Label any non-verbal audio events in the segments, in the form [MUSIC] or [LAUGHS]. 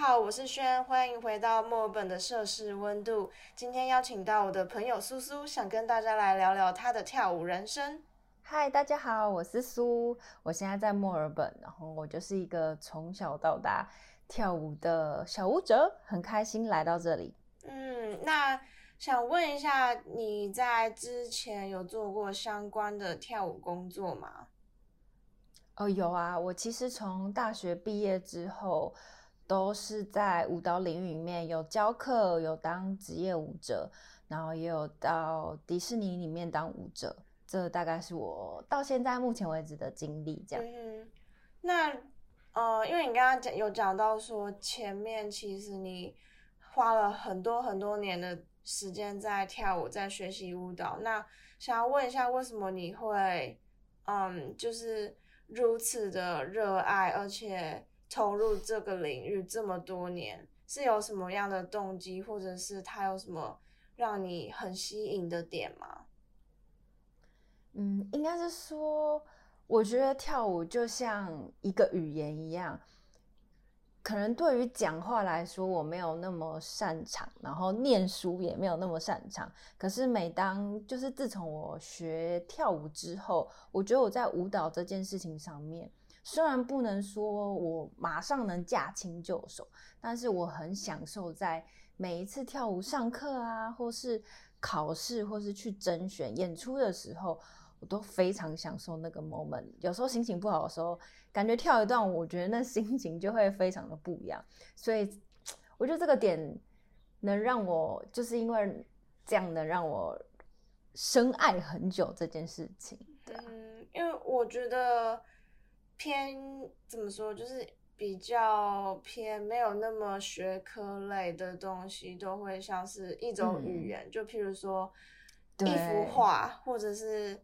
好，我是轩，欢迎回到墨尔本的摄氏温度。今天邀请到我的朋友苏苏，想跟大家来聊聊她的跳舞人生。嗨，大家好，我是苏，我现在在墨尔本，然后我就是一个从小到大跳舞的小舞者，很开心来到这里。嗯，那想问一下，你在之前有做过相关的跳舞工作吗？哦，有啊，我其实从大学毕业之后，都是在舞蹈领域里面有教课，有当职业舞者，然后也有到迪士尼里面当舞者。这大概是我到现在目前为止的经历，这样。那呃，因为你刚刚讲有讲到说，前面其实你花了很多很多年的时间在跳舞，在学习舞蹈。那想要问一下，为什么你会嗯，就是如此的热爱，而且投入这个领域这么多年，是有什么样的动机，或者是它有什么让你很吸引的点吗？嗯，应该是说，我觉得跳舞就像一个语言一样，可能对于讲话来说我没有那么擅长，然后念书也没有那么擅长。可是每当就是自从我学跳舞之后，我觉得我在舞蹈这件事情上面，虽然不能说我马上能驾轻就熟，但是我很享受在每一次跳舞上课啊，或是考试，或是去甄选演出的时候。我都非常享受那个 moment。有时候心情不好的时候，感觉跳一段，我觉得那心情就会非常的不一样。所以，我觉得这个点能让我，就是因为这样能让我深爱很久这件事情。嗯，因为我觉得偏怎么说，就是比较偏没有那么学科类的东西，都会像是一种语言。就譬如说一幅画，或者是。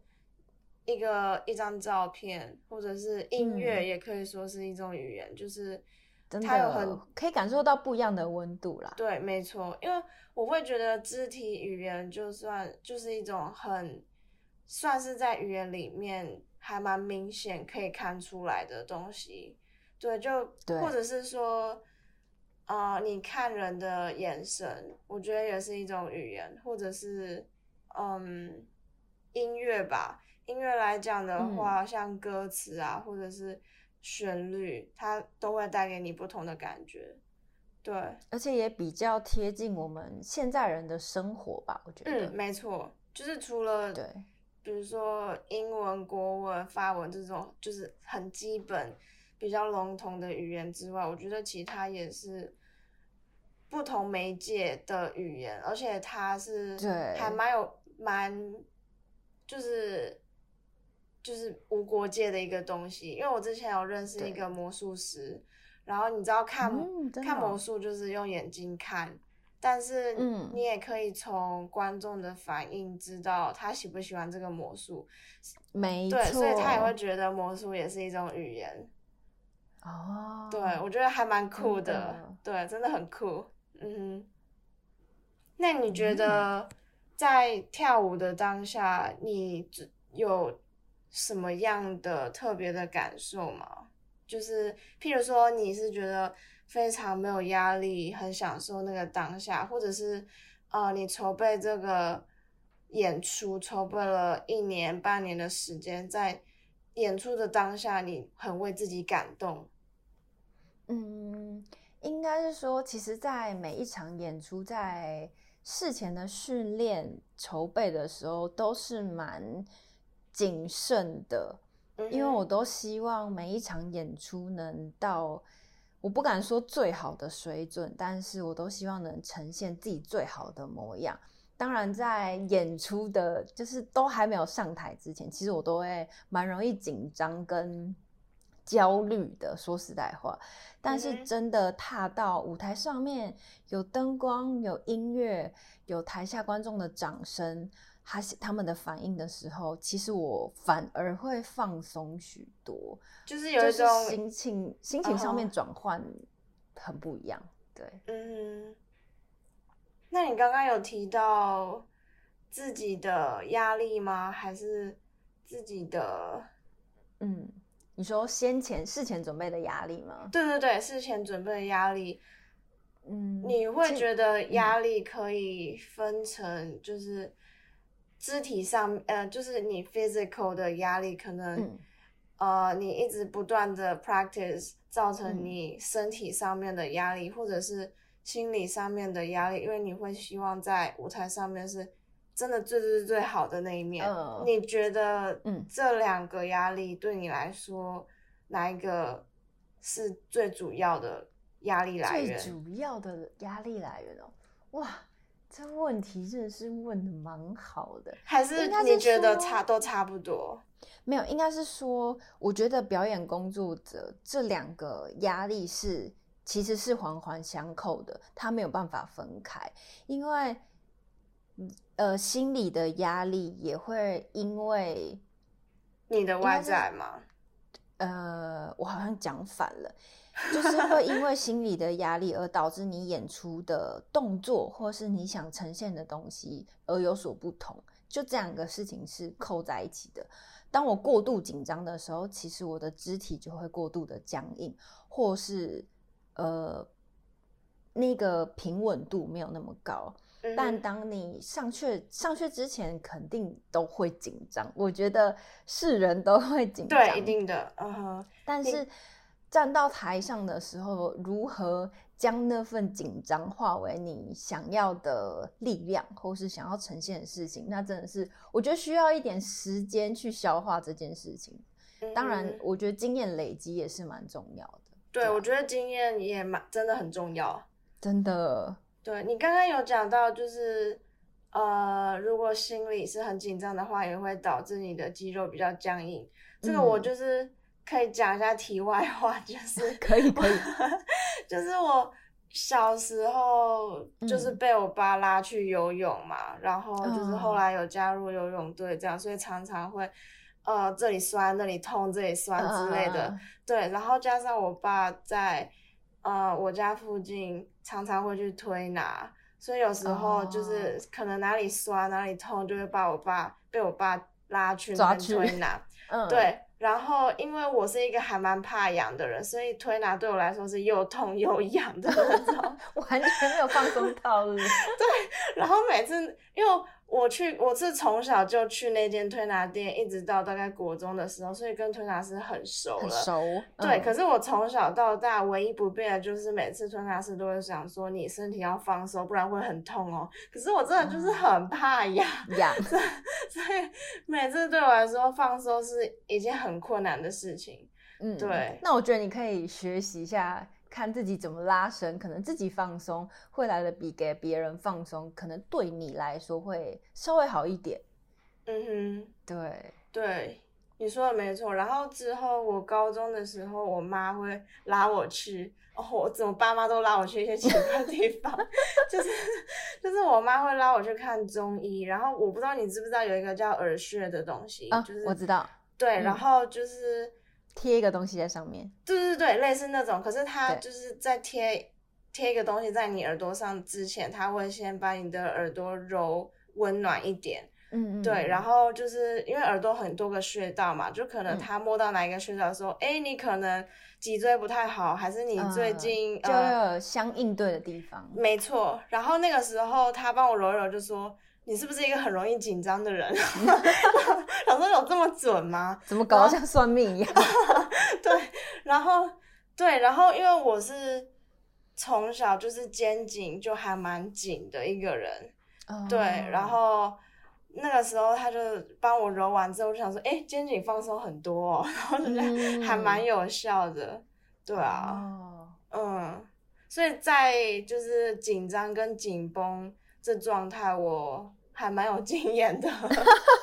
一个一张照片，或者是音乐，也可以说是一种语言，就是它有很可以感受到不一样的温度啦。对，没错，因为我会觉得肢体语言就算就是一种很算是在语言里面还蛮明显可以看出来的东西。对，就或者是说，啊，你看人的眼神，我觉得也是一种语言，或者是嗯，音乐吧。音乐来讲的话，像歌词啊，或者是旋律，它都会带给你不同的感觉。对，而且也比较贴近我们现在人的生活吧，我觉得。嗯，没错，就是除了对，比如说英文、国文、法文这种，就是很基本、比较笼统的语言之外，我觉得其他也是不同媒介的语言，而且它是对，还蛮有蛮就是。就是无国界的一个东西，因为我之前有认识一个魔术师，然后你知道看看魔术就是用眼睛看，但是嗯你也可以从观众的反应知道他喜不喜欢这个魔术，没错，所以他也会觉得魔术也是一种语言。哦，对，我觉得还蛮酷的，对，真的很酷。嗯，那你觉得在跳舞的当下，你有？什么样的特别的感受吗？就是譬如说，你是觉得非常没有压力，很享受那个当下，或者是呃，你筹备这个演出，筹备了一年半年的时间，在演出的当下，你很为自己感动。嗯，应该是说，其实，在每一场演出，在事前的训练筹备的时候，都是蛮。谨慎的，因为我都希望每一场演出能到，我不敢说最好的水准，但是我都希望能呈现自己最好的模样。当然，在演出的，就是都还没有上台之前，其实我都会蛮容易紧张跟焦虑的。说实在话，但是真的踏到舞台上面，有灯光、有音乐、有台下观众的掌声。他他们的反应的时候，其实我反而会放松许多，就是有一种心情心情上面转换很不一样。对，嗯，那你刚刚有提到自己的压力吗？还是自己的？嗯，你说先前事前准备的压力吗？对对对，事前准备的压力。嗯，你会觉得压力可以分成就是肢体上，呃，就是你 physical 的压力，可能呃，你一直不断的 practice 造成你身体上面的压力，或者是心理上面的压力，因为你会希望在舞台上面是真的最最最好的那一面。你觉得，嗯，这两个压力对你来说，哪一个是最主要的压力来源？最主要的压力来源哦，哇，这问题真的是问的蛮好的。还是你觉得差都差不多？没有，应该是说，我觉得表演工作者这两个压力是。其实是环环相扣的，他没有办法分开，因为呃，心理的压力也会因为你的外在吗？呃，我好像讲反了，就是会因为心理的压力而导致你演出的动作或是你想呈现的东西而有所不同，就这两个事情是扣在一起的。当我过度紧张的时候，其实我的肢体就会过度的僵硬，或是。呃，那个平稳度没有那么高，但当你上去上去之前，肯定都会紧张。我觉得是人都会紧张，对，一定的，嗯哼。但是站到台上的时候，如何将那份紧张化为你想要的力量，或是想要呈现的事情，那真的是我觉得需要一点时间去消化这件事情。当然，我觉得经验累积也是蛮重要的。对，我觉得经验也蛮真的很重要，真的。对你刚刚有讲到，就是呃，如果心里是很紧张的话，也会导致你的肌肉比较僵硬。这个我就是可以讲一下题外话，就是可 [LAUGHS] 以可以，[LAUGHS] 就是我小时候就是被我爸拉去游泳嘛，然后就是后来有加入游泳队，这样，所以常常会。呃，这里酸，那里痛，这里酸之类的，对。然后加上我爸在呃我家附近常常会去推拿，所以有时候就是可能哪里酸哪里痛，就会把我爸被我爸拉去那边推拿。[LAUGHS] 嗯，对。然后因为我是一个还蛮怕痒的人，所以推拿对我来说是又痛又痒的那种，[LAUGHS] 完全没有放松套路。[LAUGHS] 对。然后每次因为。我去，我是从小就去那间推拿店，一直到大概国中的时候，所以跟推拿师很熟了。熟。对，可是我从小到大唯一不变的就是每次推拿师都会想说你身体要放松，不然会很痛哦。可是我真的就是很怕痒，[LAUGHS] 痒，所以每次对我来说放松是一件很困难的事情。嗯，对。那我觉得你可以学习一下。看自己怎么拉伸，可能自己放松会来的比给别人放松，可能对你来说会稍微好一点。嗯哼，对对，你说的没错。然后之后我高中的时候，我妈会拉我去，哦，我怎么爸妈都拉我去一些奇怪的地方，[LAUGHS] 就是就是我妈会拉我去看中医。然后我不知道你知不知道有一个叫耳穴的东西，就是我知道，对，然后就是。贴一个东西在上面，对对对，类似那种。可是它就是在贴贴一个东西在你耳朵上之前，他会先把你的耳朵揉温暖一点。嗯嗯。对，然后就是因为耳朵很多个穴道嘛，就可能他摸到哪一个穴道，说，哎，你可能脊椎不太好，还是你最近就有相应对的地方。没错。然后那个时候他帮我揉揉，就说。你是不是一个很容易紧张的人？[LAUGHS] 老说有这么准吗？怎么搞得像算命一样？[LAUGHS] 对，然后对，然后因为我是从小就是肩颈就还蛮紧的一个人，对，然后那个时候他就帮我揉完之后，就想说，哎，肩颈放松很多，[LAUGHS] 然后就觉得还蛮有效的，对啊，嗯，所以在就是紧张跟紧绷这状态，我。还蛮有经验的，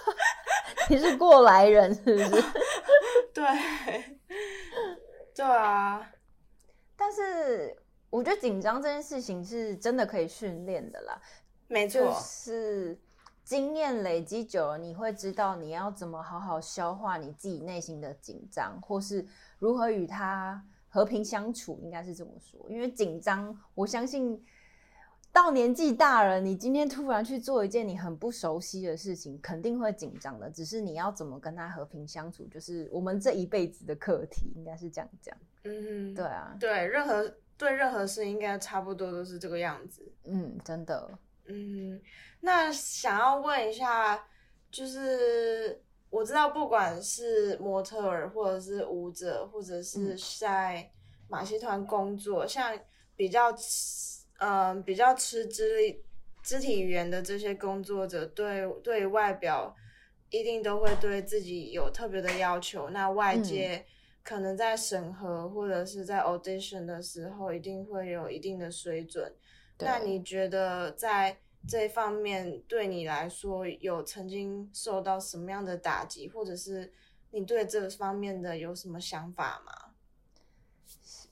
[LAUGHS] 你是过来人是不是？[LAUGHS] 对，对啊。但是我觉得紧张这件事情是真的可以训练的啦。没错，是经验累积久了，你会知道你要怎么好好消化你自己内心的紧张，或是如何与他和平相处，应该是这么说。因为紧张，我相信。到年纪大了，你今天突然去做一件你很不熟悉的事情，肯定会紧张的。只是你要怎么跟他和平相处，就是我们这一辈子的课题，应该是这样讲。嗯，对啊，对，任何对任何事应该差不多都是这个样子。嗯，真的。嗯，那想要问一下，就是我知道，不管是模特儿，或者是舞者，或者是在马戏团工作，像比较嗯比较吃肢力肢体语言的这些工作者，对对外表一定都会对自己有特别的要求。那外界可能在审核或者是在 audition 的时候，一定会有一定的水准。那你觉得在这方面对你来说有曾经受到什么样的打击，或者是你对这方面的有什么想法吗？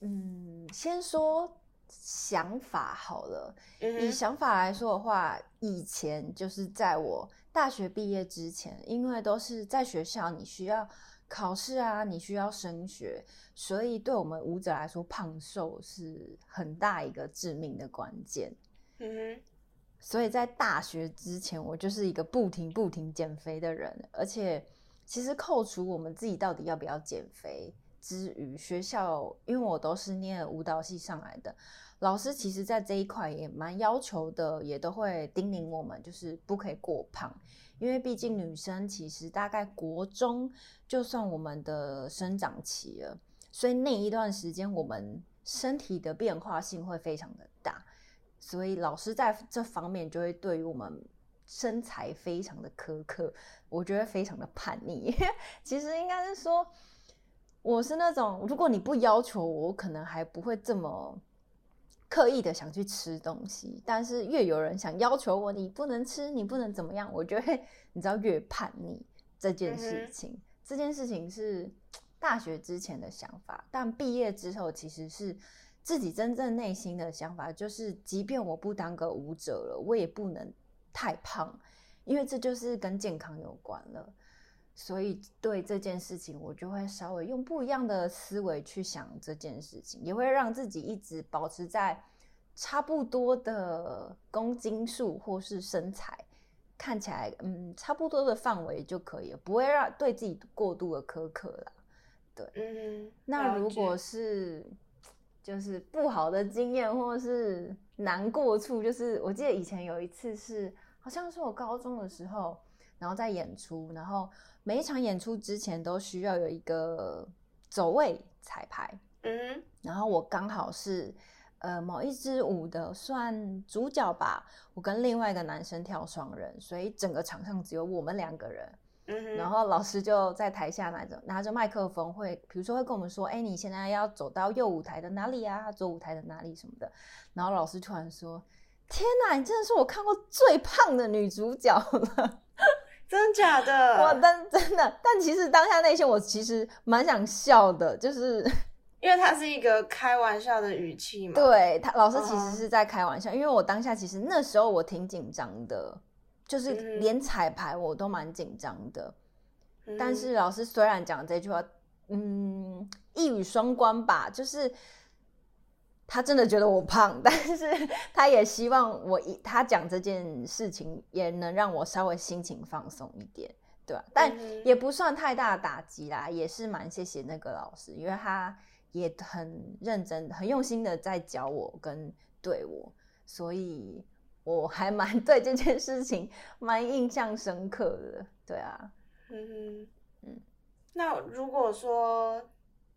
嗯，先说想法好了。以想法来说的话，以前就是在我大学毕业之前，因为都是在学校，你需要考试啊，你需要升学。所以，对我们舞者来说，胖瘦是很大一个致命的关键。嗯哼。所以在大学之前，我就是一个不停不停减肥的人。而且，其实扣除我们自己到底要不要减肥之余，学校因为我都是念舞蹈系上来的，老师其实在这一块也蛮要求的，也都会叮咛我们，就是不可以过胖。因为毕竟女生其实大概国中就算我们的生长期了。所以那一段时间，我们身体的变化性会非常的大，所以老师在这方面就会对于我们身材非常的苛刻，我觉得非常的叛逆。[LAUGHS] 其实应该是说，我是那种如果你不要求我，我可能还不会这么刻意的想去吃东西，但是越有人想要求我，你不能吃，你不能怎么样，我就会你知道越叛逆这件事情。这件事情是。大学之前的想法，但毕业之后其实是自己真正内心的想法，就是即便我不当个舞者了，我也不能太胖，因为这就是跟健康有关了。所以对这件事情，我就会稍微用不一样的思维去想这件事情，也会让自己一直保持在差不多的公斤数或是身材看起来嗯差不多的范围就可以了，不会让对自己过度的苛刻了。对，嗯，那如果是就是不好的经验或是难过处，就是我记得以前有一次是，好像是我高中的时候，然后在演出，然后每一场演出之前都需要有一个走位彩排，嗯，然后我刚好是呃某一支舞的算主角吧，我跟另外一个男生跳双人，所以整个场上只有我们两个人。然后老师就在台下拿着拿着麦克风，会比如说会跟我们说：“哎，你现在要走到右舞台的哪里啊？左舞台的哪里什么的。”然后老师突然说：“天哪，你真的是我看过最胖的女主角了！”真的假的？我真真的，但其实当下那些我其实蛮想笑的，就是因为他是一个开玩笑的语气嘛。对他老师其实是在开玩笑，因为我当下其实那时候我挺紧张的。就是连彩排我都蛮紧张的，但是老师虽然讲这句话，嗯，一语双关吧，就是他真的觉得我胖，[LAUGHS] 但是他也希望我一他讲这件事情也能让我稍微心情放松一点，对吧？但也不算太大的打击啦，也是蛮谢谢那个老师，因为他也很认真、很用心的在教我跟对我，所以。我还蛮 [LAUGHS] 对这件事情蛮印象深刻的，对啊，嗯哼，嗯，那如果说，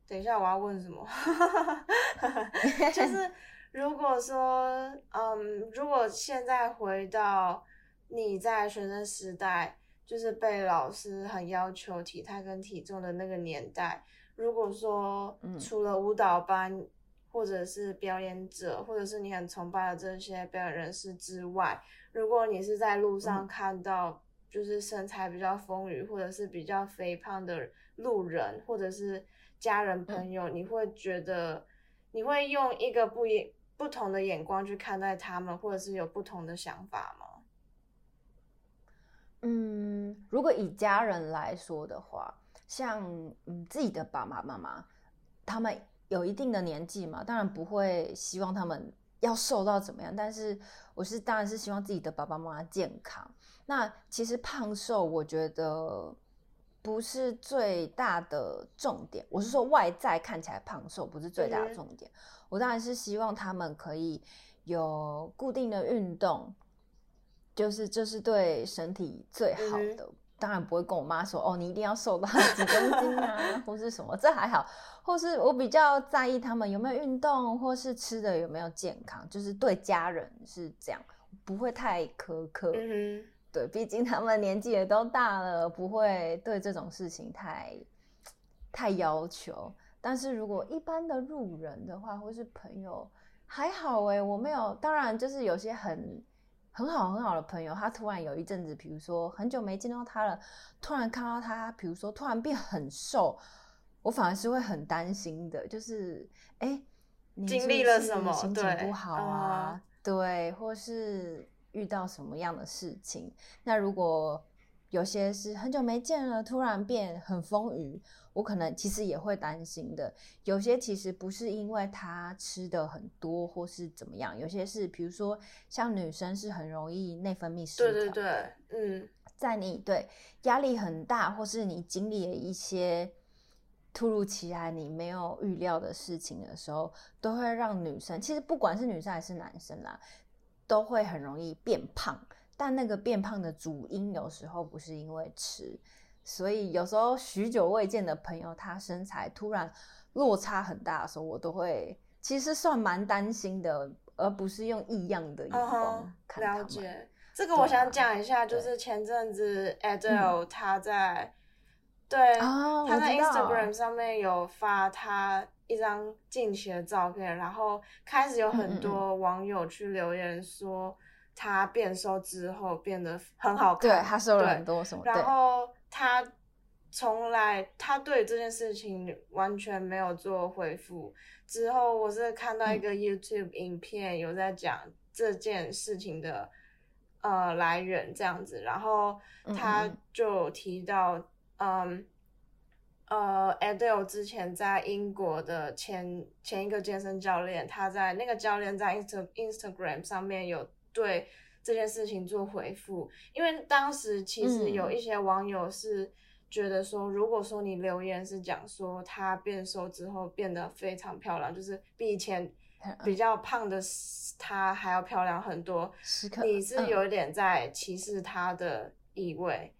等一下我要问什么？[LAUGHS] 就是如果说，嗯，如果现在回到你在学生时代，就是被老师很要求体态跟体重的那个年代，如果说除了舞蹈班。或者是表演者，或者是你很崇拜的这些表演人士之外，如果你是在路上看到就是身材比较丰腴，或者是比较肥胖的路人，或者是家人朋友，你会觉得你会用一个不一不同的眼光去看待他们，或者是有不同的想法吗？嗯，如果以家人来说的话，像嗯自己的爸爸妈妈，他们。有一定的年纪嘛，当然不会希望他们要瘦到怎么样，但是我是当然是希望自己的爸爸妈妈健康。那其实胖瘦，我觉得不是最大的重点。我是说外在看起来胖瘦不是最大的重点。我当然是希望他们可以有固定的运动，就是这是对身体最好的。当然不会跟我妈说哦，你一定要瘦到几公斤啊，或是什么，这还好。或是我比较在意他们有没有运动，或是吃的有没有健康，就是对家人是这样，不会太苛刻。嗯对，毕竟他们年纪也都大了，不会对这种事情太太要求。但是如果一般的路人的话，或是朋友，还好哎，我没有。当然，就是有些很。很好很好的朋友，他突然有一阵子，比如说很久没见到他了，突然看到他，比如说突然变很瘦，我反而是会很担心的，就是哎，经历了什么？心情不好啊？对，或是遇到什么样的事情？那如果有些是很久没见了，突然变很丰腴。我可能其实也会担心的，有些其实不是因为他吃的很多或是怎么样，有些是比如说像女生是很容易内分泌失调，对对对，嗯，在你对压力很大或是你经历了一些突如其来你没有预料的事情的时候，都会让女生其实不管是女生还是男生啦，都会很容易变胖，但那个变胖的主因有时候不是因为吃。所以有时候许久未见的朋友，他身材突然落差很大的时候，我都会其实算蛮担心的，而不是用异样的眼光看了解这个，我想讲一下，就是前阵子 Adele 他在对他在 Instagram 上面有发他一张近期的照片，然后开始有很多网友去留言说他变瘦之后变得很好看，对他瘦了很多什么，然后。他从来他对这件事情完全没有做回复。之后我是看到一个 YouTube 影片，有在讲这件事情的呃来源这样子，然后他就提到，嗯，呃，Adele 之前在英国的前前一个健身教练，他在那个教练在 Inst Instagram 上面有对。这件事情做回复，因为当时其实有一些网友是觉得说，如果说你留言是讲说她变瘦之后变得非常漂亮，就是比以前比较胖的她还要漂亮很多，你是有点在歧视她的意味。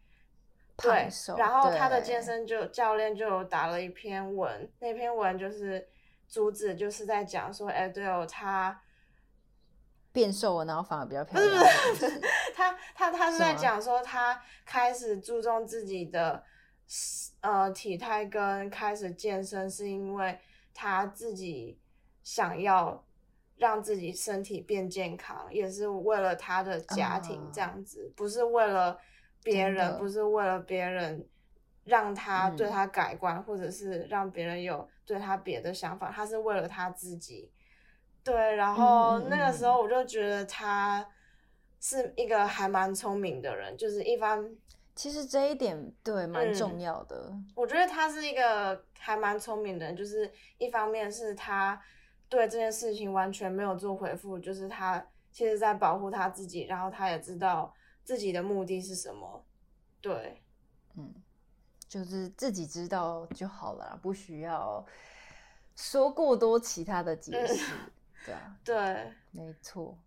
对，然后他的健身就教练就打了一篇文，那篇文就是主旨就是在讲说，哎，对哦，他。变瘦了，然后反而比较漂亮。不是不是他他他是在讲说，他开始注重自己的呃体态跟开始健身，是因为他自己想要让自己身体变健康，也是为了他的家庭这样子，不是为了别人，不是为了别人让他对他改观，或者是让别人有对他别的想法，他是为了他自己。对，然后那个时候我就觉得他是一个还蛮聪明的人，就是一方，其实这一点对蛮重要的。我觉得他是一个还蛮聪明的人，就是一方面是他对这件事情完全没有做回复，就是他其实在保护他自己，然后他也知道自己的目的是什么。对，嗯，就是自己知道就好了，不需要说过多其他的解释。[LAUGHS] 对啊，对，没错。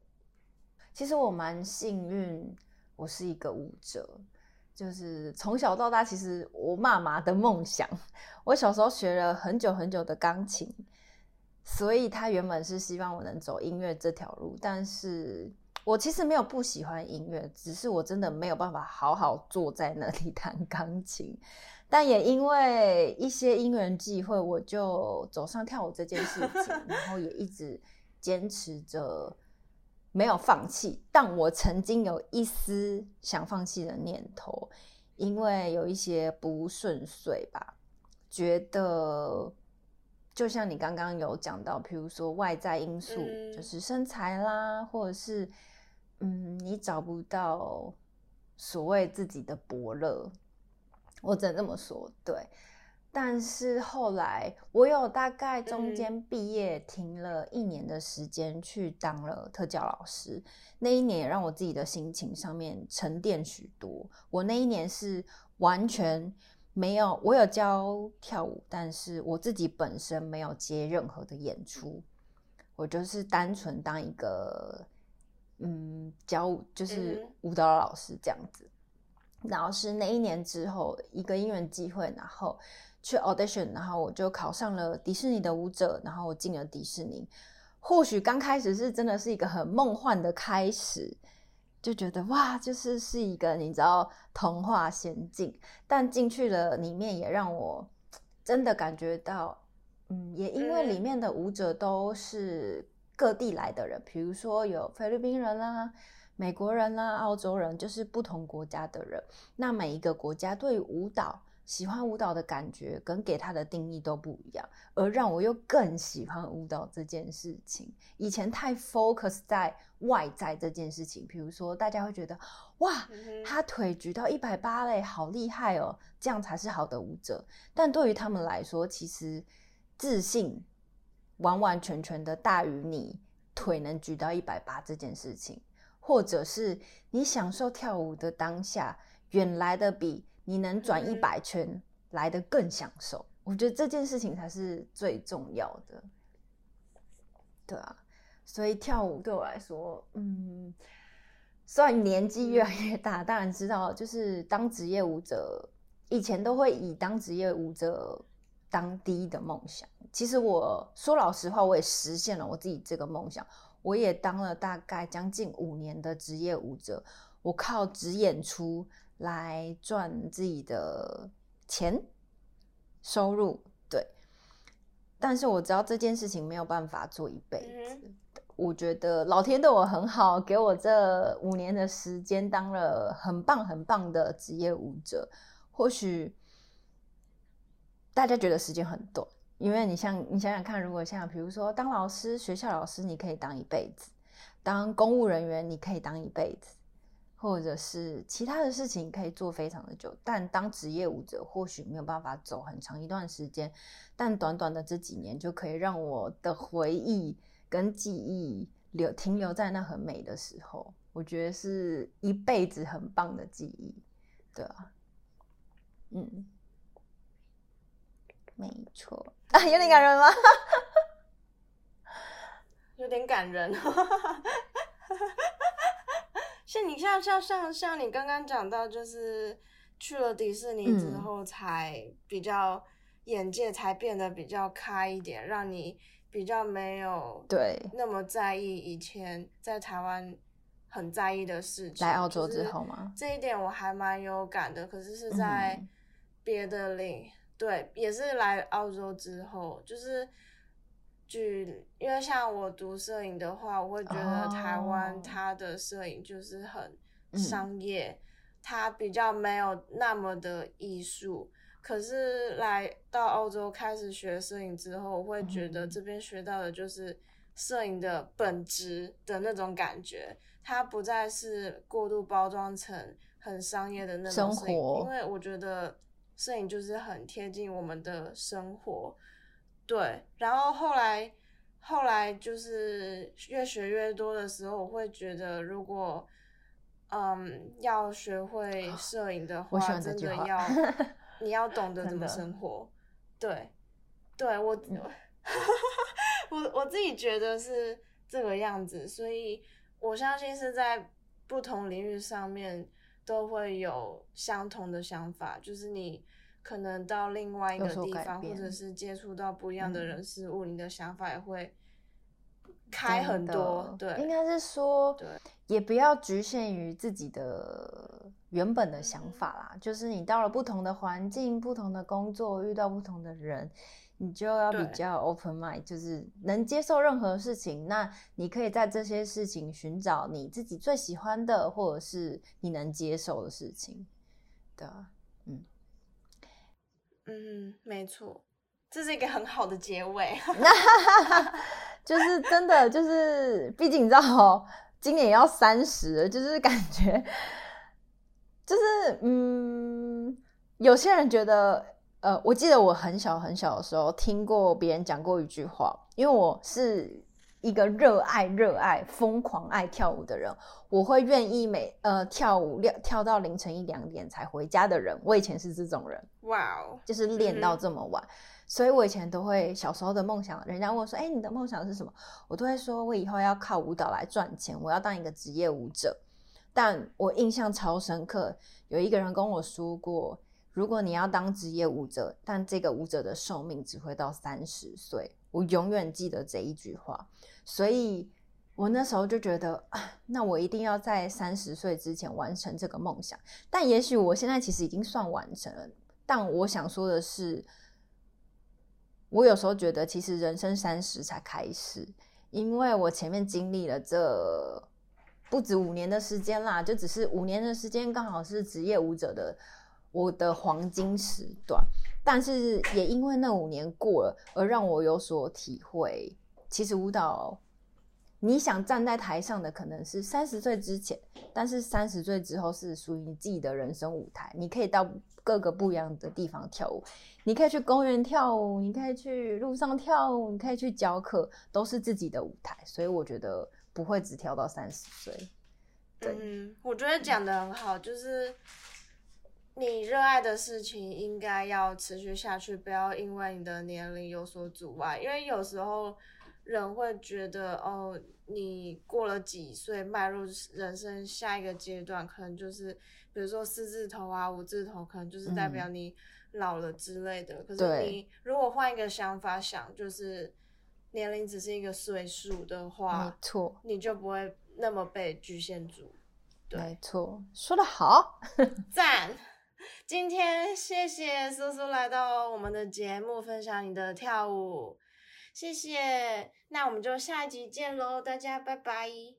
其实我蛮幸运，我是一个舞者，就是从小到大，其实我妈妈的梦想，[LAUGHS] 我小时候学了很久很久的钢琴，所以她原本是希望我能走音乐这条路。但是我其实没有不喜欢音乐，只是我真的没有办法好好坐在那里 [LAUGHS] 弹钢琴。但也因为一些因缘际会，我就走上跳舞这件事情，然后也一直。坚持着没有放弃，但我曾经有一丝想放弃的念头，因为有一些不顺遂吧。觉得就像你刚刚有讲到，比如说外在因素，就是身材啦，或者是嗯，你找不到所谓自己的伯乐，我只能这么说，对。但是后来，我有大概中间毕业停了一年的时间，去当了特教老师。那一年也让我自己的心情上面沉淀许多。我那一年是完全没有，我有教跳舞，但是我自己本身没有接任何的演出，我就是单纯当一个嗯教就是舞蹈老师这样子。然后是那一年之后一个因缘机会，然后去 audition，然后我就考上了迪士尼的舞者，然后我进了迪士尼。或许刚开始是真的是一个很梦幻的开始。就觉得哇，就是是一个你知道童话仙境，但进去了里面也让我真的感觉到，嗯，也因为里面的舞者都是各地来的人，比如说有菲律宾人啦、美国人啦、澳洲人，就是不同国家的人。那每一个国家对舞蹈。喜欢舞蹈的感觉跟给他的定义都不一样，而让我又更喜欢舞蹈这件事情。以前太 focus 在外在这件事情，比如说大家会觉得哇，他腿举到一百八嘞，好厉害哦，这样才是好的舞者。但对于他们来说，其实自信完完全全的大于你腿能举到一百八这件事情，或者是你享受跳舞的当下，远来的比。你能转一百圈来的更享受，我觉得这件事情才是最重要的，对啊，所以跳舞对我来说，嗯，虽然年纪越来越大，当然知道就是当职业舞者，以前都会以当职业舞者当第一的梦想。其实我说老实话，我也实现了我自己这个梦想，我也当了大概将近五年的职业舞者，我靠只演出。来赚自己的钱收入，对。但是我知道这件事情没有办法做一辈子。我觉得老天对我很好，给我这五年的时间当了很棒很棒的职业舞者。或许大家觉得时间很短，因为你像你想想看，如果像比如说当老师，学校老师你可以当一辈子；当公务人员你可以当一辈子。或者是其他的事情可以做非常的久，但当职业舞者或许没有办法走很长一段时间，但短短的这几年就可以让我的回忆跟记忆留停留在那很美的时候，我觉得是一辈子很棒的记忆，对啊，嗯，没错啊，有点感人吗？[LAUGHS] 有点感人。[LAUGHS] 像你像像像像你刚刚讲到，就是去了迪士尼之后，才比较眼界才变得比较开一点，让你比较没有对那么在意以前在台湾很在意的事情。来澳洲之后吗？这一点我还蛮有感的。可是是在别的领，对，也是来澳洲之后，就是。举，因为像我读摄影的话，我会觉得台湾它的摄影就是很商业，它比较没有那么的艺术。可是来到澳洲开始学摄影之后，我会觉得这边学到的就是摄影的本质的那种感觉，它不再是过度包装成很商业的那种生活。因为我觉得摄影就是很贴近我们的生活。对，然后后来，后来就是越学越多的时候，我会觉得，如果，嗯，要学会摄影的话，真的要，[LAUGHS] 你要懂得怎么生活。对，对 [LAUGHS] 我，我我自己觉得是这个样子，所以我相信是在不同领域上面都会有相同的想法，就是你。可能到另外一个地方，或者是接触到不一样的人事物，你的想法也会开很多。对，应该是说，对，也不要局限于自己的原本的想法啦。就是你到了不同的环境、不同的工作，遇到不同的人，你就要比较 open mind，就是能接受任何事情。那你可以在这些事情寻找你自己最喜欢的，或者是你能接受的事情。对啊。嗯，没错，这是一个很好的结尾。那 [LAUGHS] 就是真的，就是毕竟你知道，今年要三十，就是感觉，就是嗯，有些人觉得，呃，我记得我很小很小的时候听过别人讲过一句话，因为我是一个热爱、热爱、疯狂爱跳舞的人，我会愿意每呃跳舞跳跳到凌晨一两点才回家的人。我以前是这种人，哇哦，就是练到这么晚。所以我以前都会小时候的梦想，人家问我说：“哎，你的梦想是什么？”我都会说：“我以后要靠舞蹈来赚钱，我要当一个职业舞者。”但我印象超深刻，有一个人跟我说过。如果你要当职业舞者，但这个舞者的寿命只会到三十岁，我永远记得这一句话。所以我那时候就觉得，那我一定要在三十岁之前完成这个梦想。但也许我现在其实已经算完成了。但我想说的是，我有时候觉得，其实人生三十才开始，因为我前面经历了这不止五年的时间啦，就只是五年的时间，刚好是职业舞者的。我的黄金时段，但是也因为那五年过了，而让我有所体会。其实舞蹈，你想站在台上的可能是三十岁之前，但是三十岁之后是属于你自己的人生舞台。你可以到各个不一样的地方跳舞，你可以去公园跳舞，你可以去路上跳舞，你可以去教课，都是自己的舞台。所以我觉得不会只跳到三十岁。嗯，我觉得讲的很好，就是。你热爱的事情应该要持续下去，不要因为你的年龄有所阻碍。因为有时候人会觉得，哦，你过了几岁，迈入人生下一个阶段，可能就是比如说四字头啊、五字头，可能就是代表你老了之类的。可是你如果换一个想法想，就是年龄只是一个岁数的话，没错，你就不会那么被局限住。没错，说的好，[LAUGHS] 赞。[LAUGHS] 今天谢谢苏苏来到我们的节目，分享你的跳舞，谢谢。那我们就下一集见喽，大家拜拜。